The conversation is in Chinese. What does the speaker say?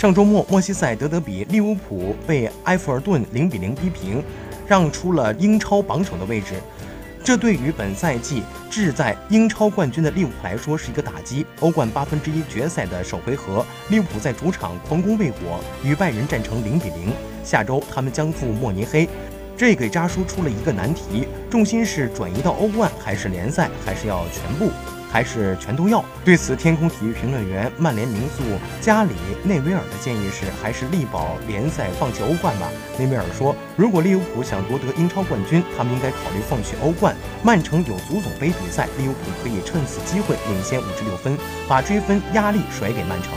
上周末，莫西塞德德比，利物浦被埃弗尔顿零比零逼平，让出了英超榜首的位置。这对于本赛季志在英超冠军的利物浦来说是一个打击。欧冠八分之一决赛的首回合，利物浦在主场狂攻未果，与拜仁战成零比零。下周他们将赴慕尼黑，这给扎叔出了一个难题：重心是转移到欧冠，还是联赛，还是要全部？还是全都要。对此，天空体育评论员、曼联名宿加里内维尔的建议是：还是力保联赛，放弃欧冠吧。内维尔说，如果利物浦想夺得英超冠军，他们应该考虑放弃欧冠。曼城有足总杯比赛，利物浦可以趁此机会领先五至六分，把追分压力甩给曼城。